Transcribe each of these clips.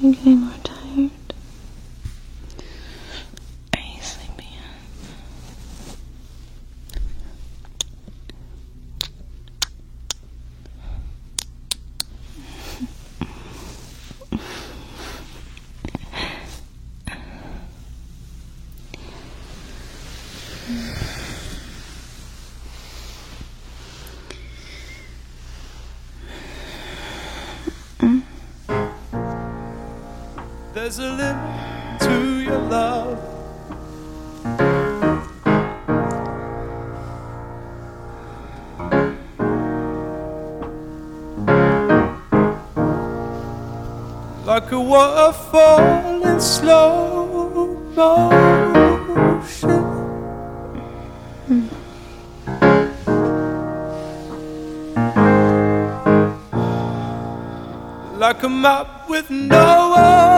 getting more tired? There's a limit to your love. Like a waterfall in slow motion. Like a map with no ocean.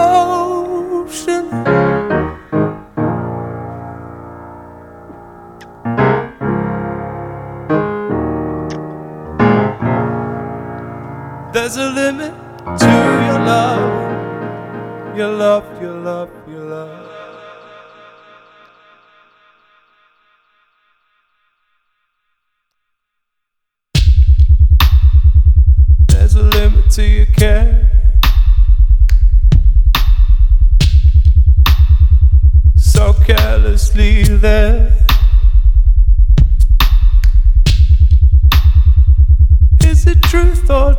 There's a limit to your love, your love, your love, your love. There's a limit to your care. So carelessly there. Is it truth or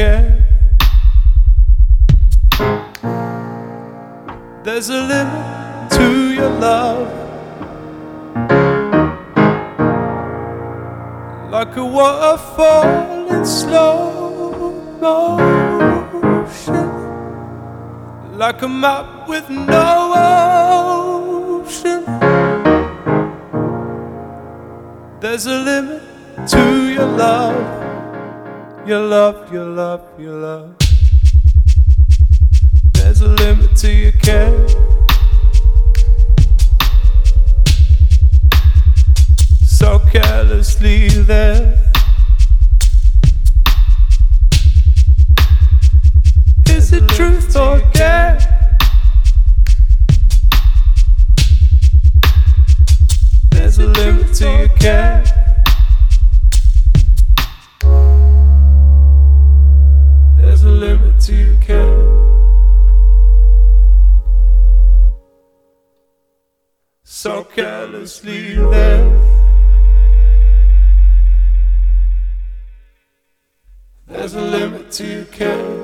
care. There's a limit to your love. Like a waterfall in slow motion. Like a map with no ocean. There's a limit to your love. Your love, your love, your love. There's a limit to your care. So carelessly there. There. There's a limit to care.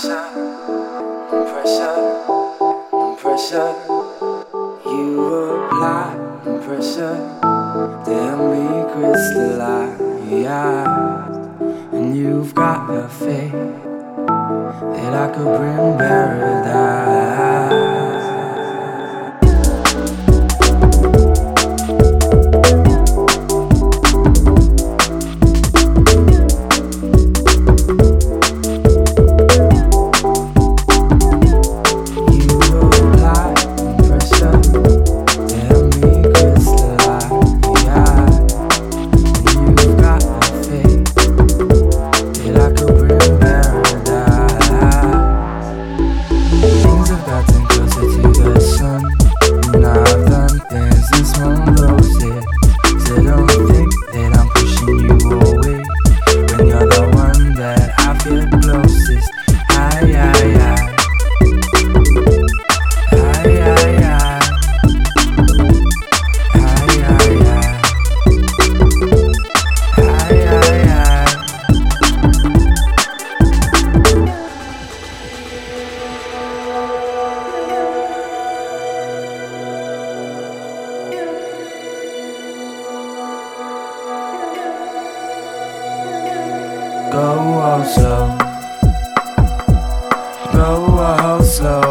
pressure, pressure, pressure. You apply pressure, then we crystallize. And you've got the faith that I could bring paradise. slow, oh, slow.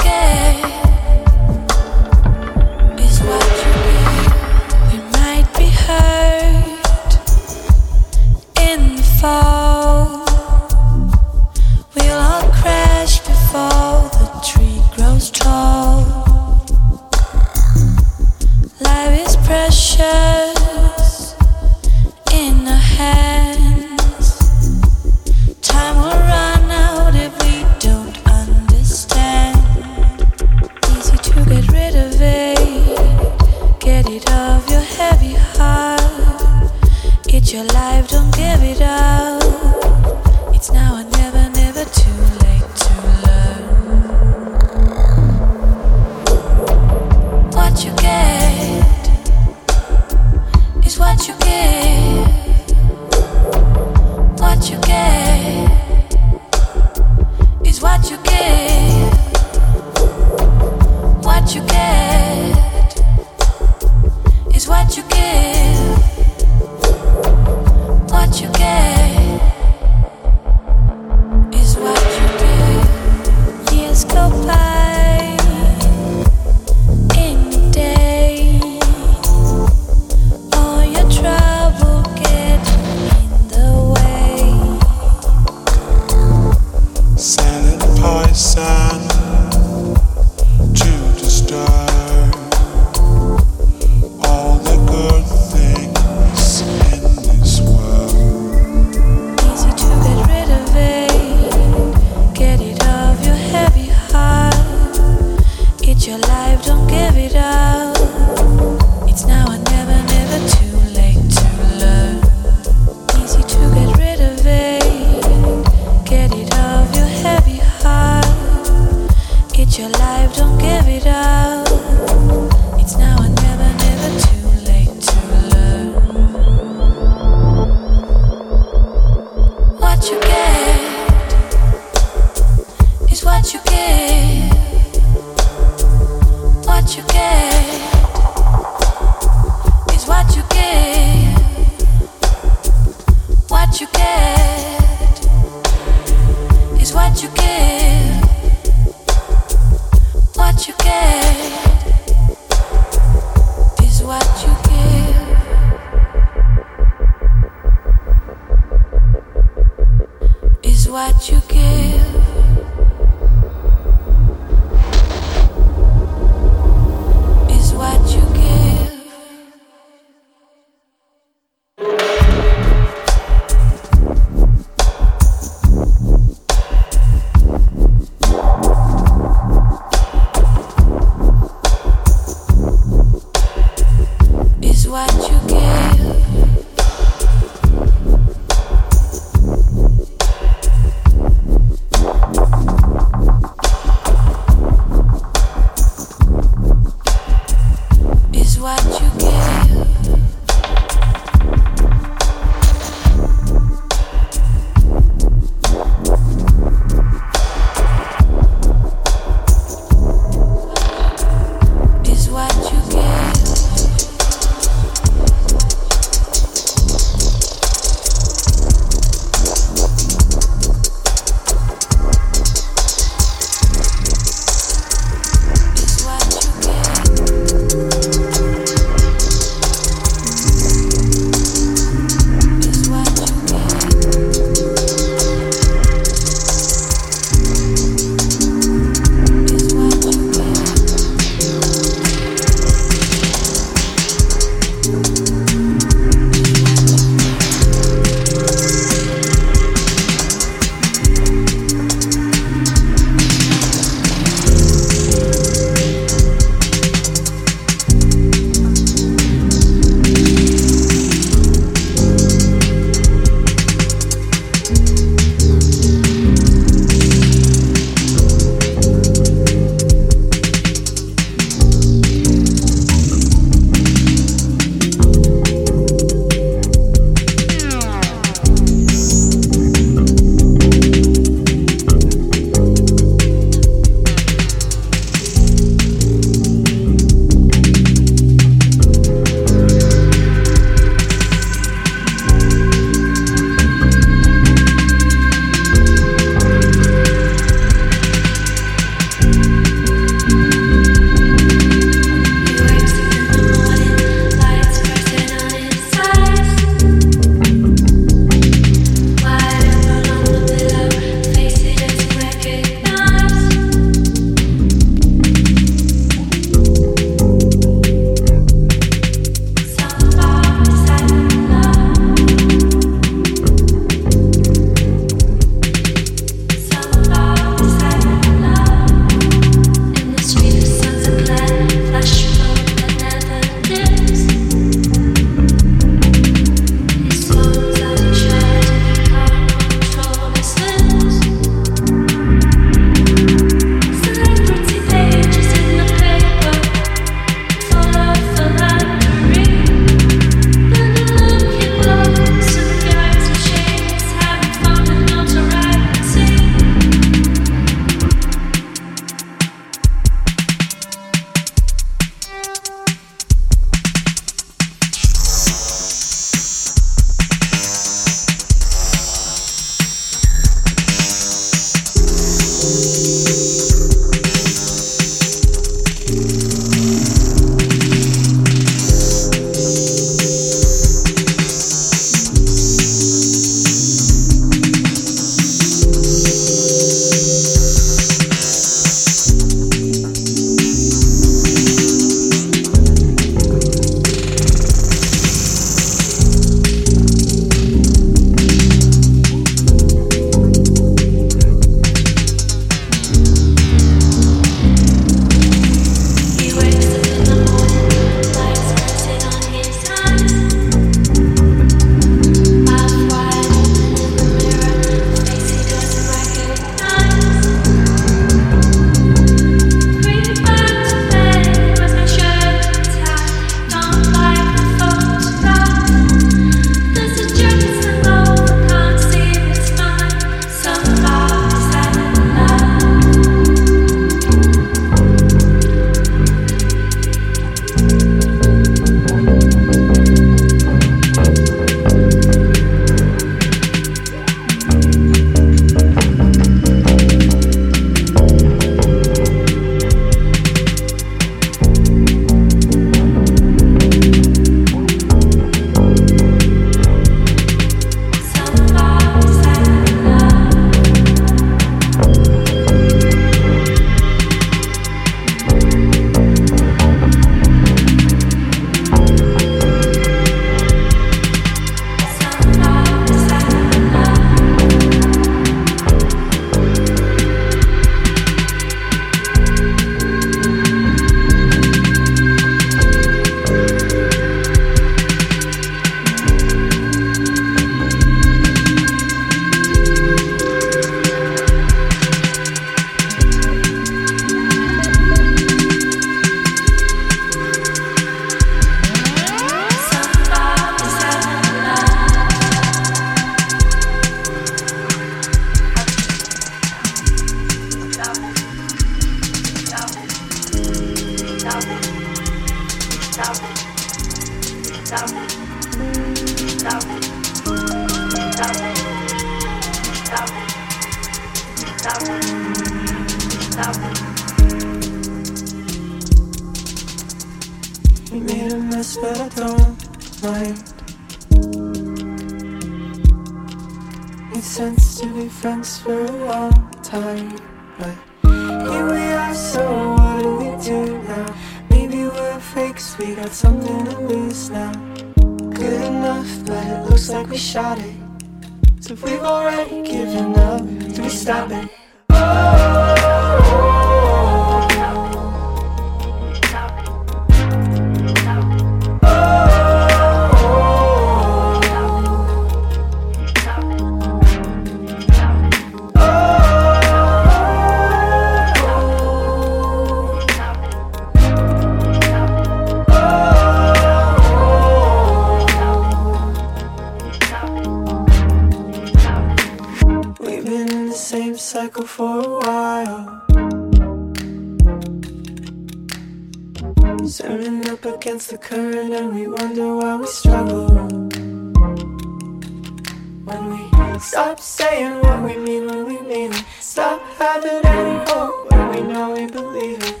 when we stop saying what we mean when we mean it. Stop having any hope when we know we believe it.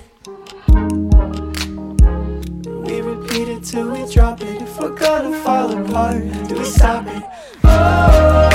We repeat it till we drop it. If we're gonna fall apart, do we stop it? Oh.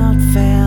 You've known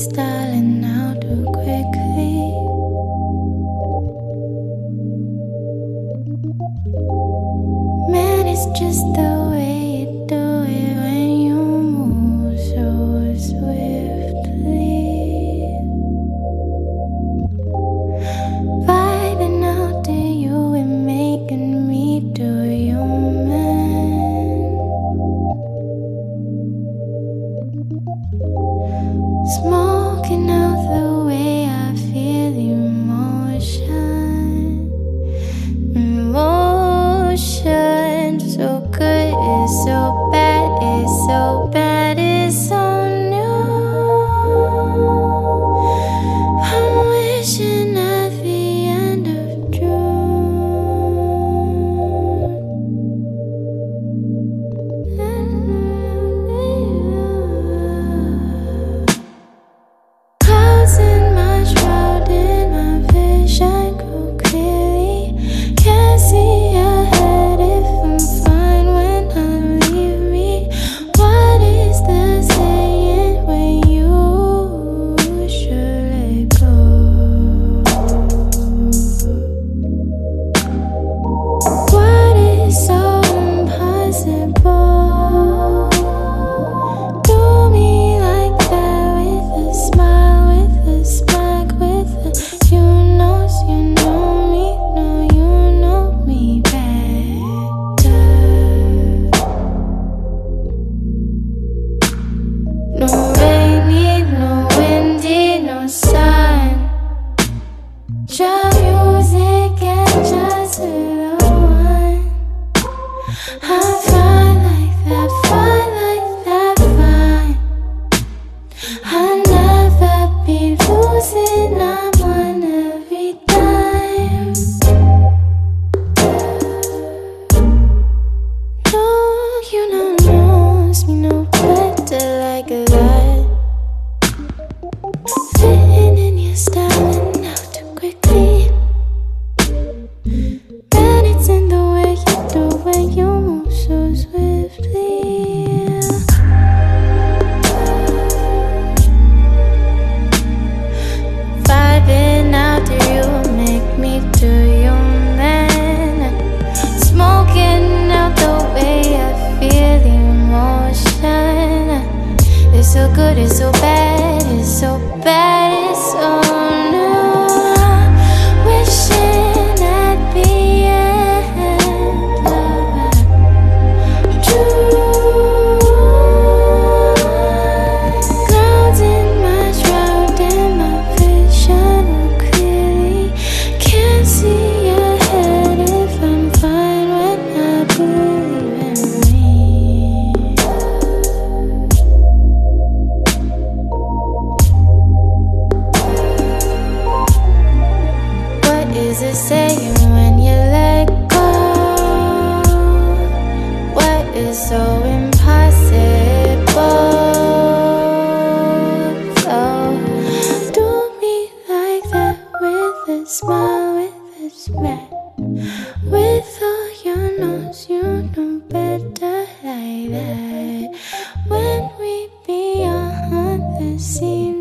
cristales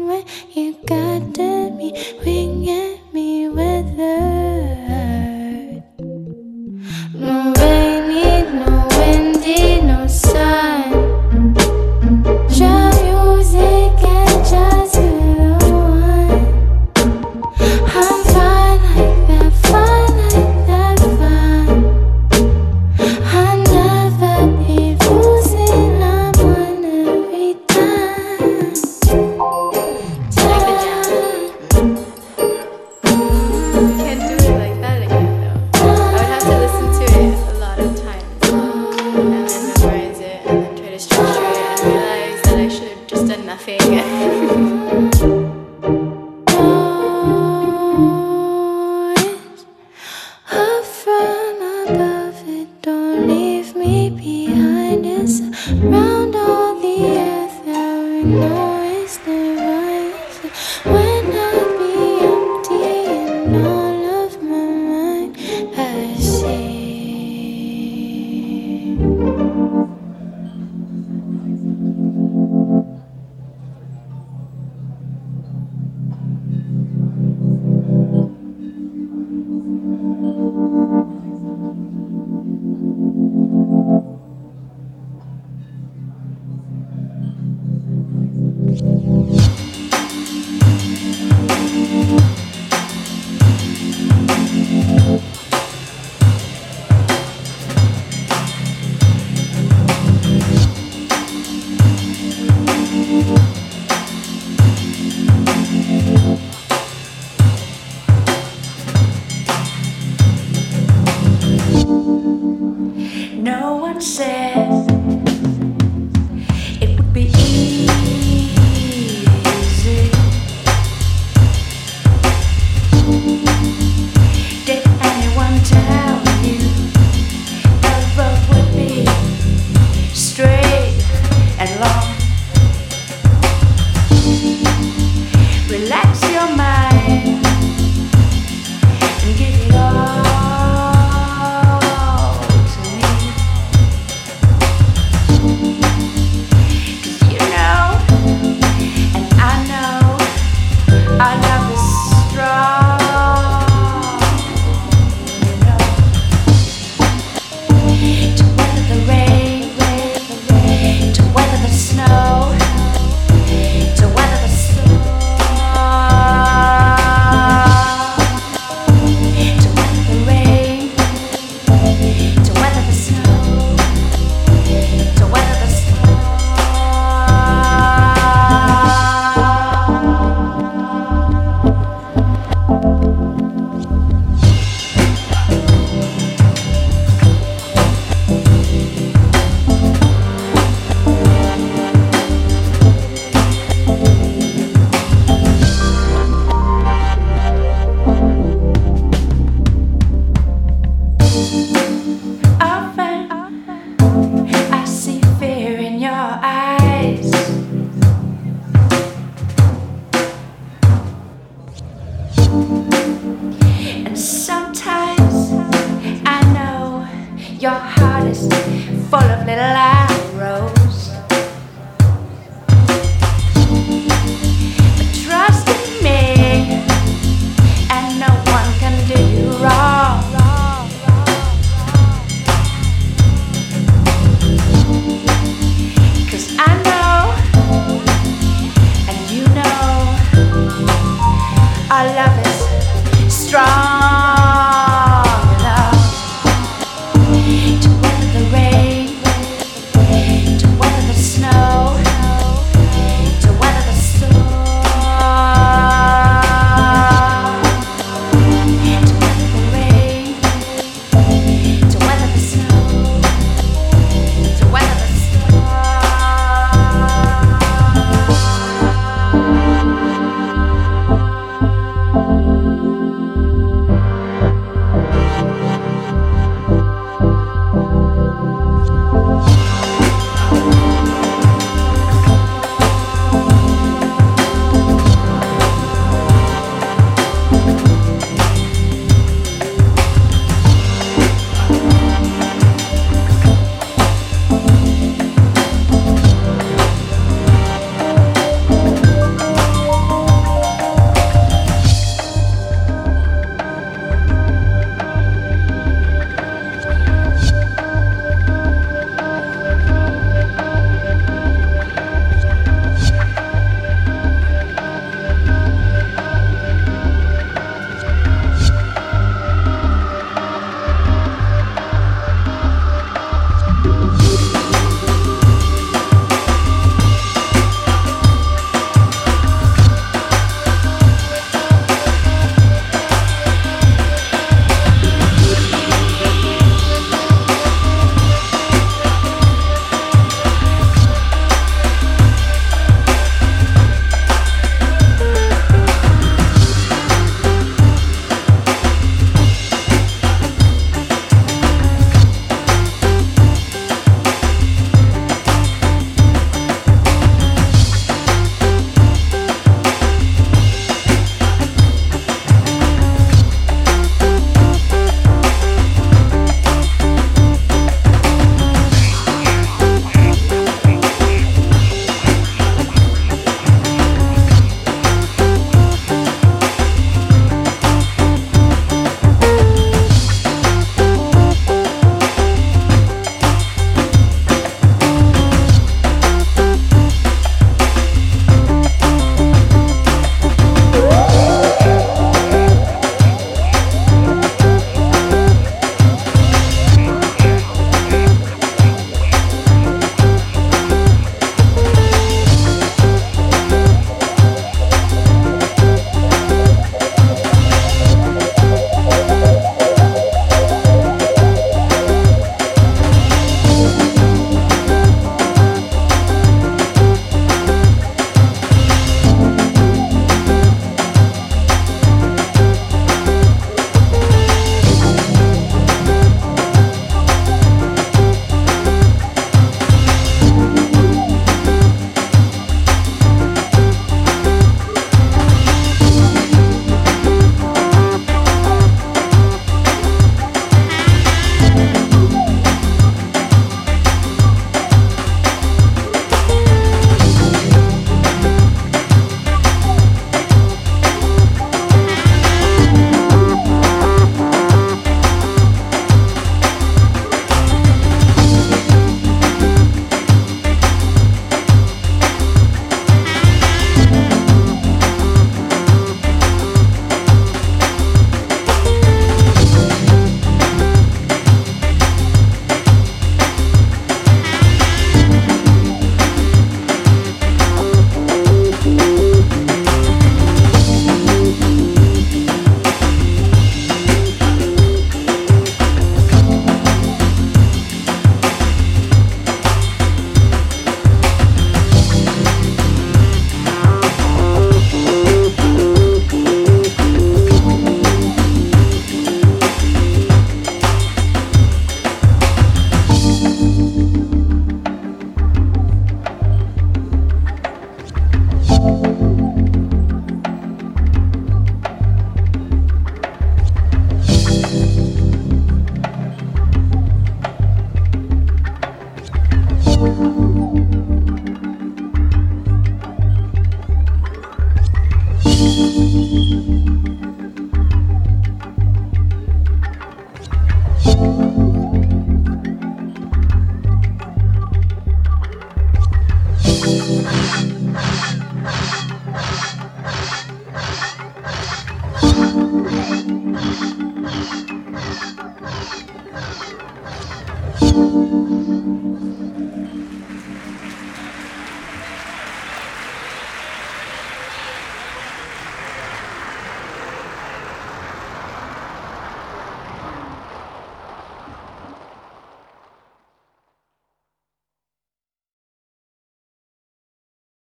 fine like that, fine like no one says.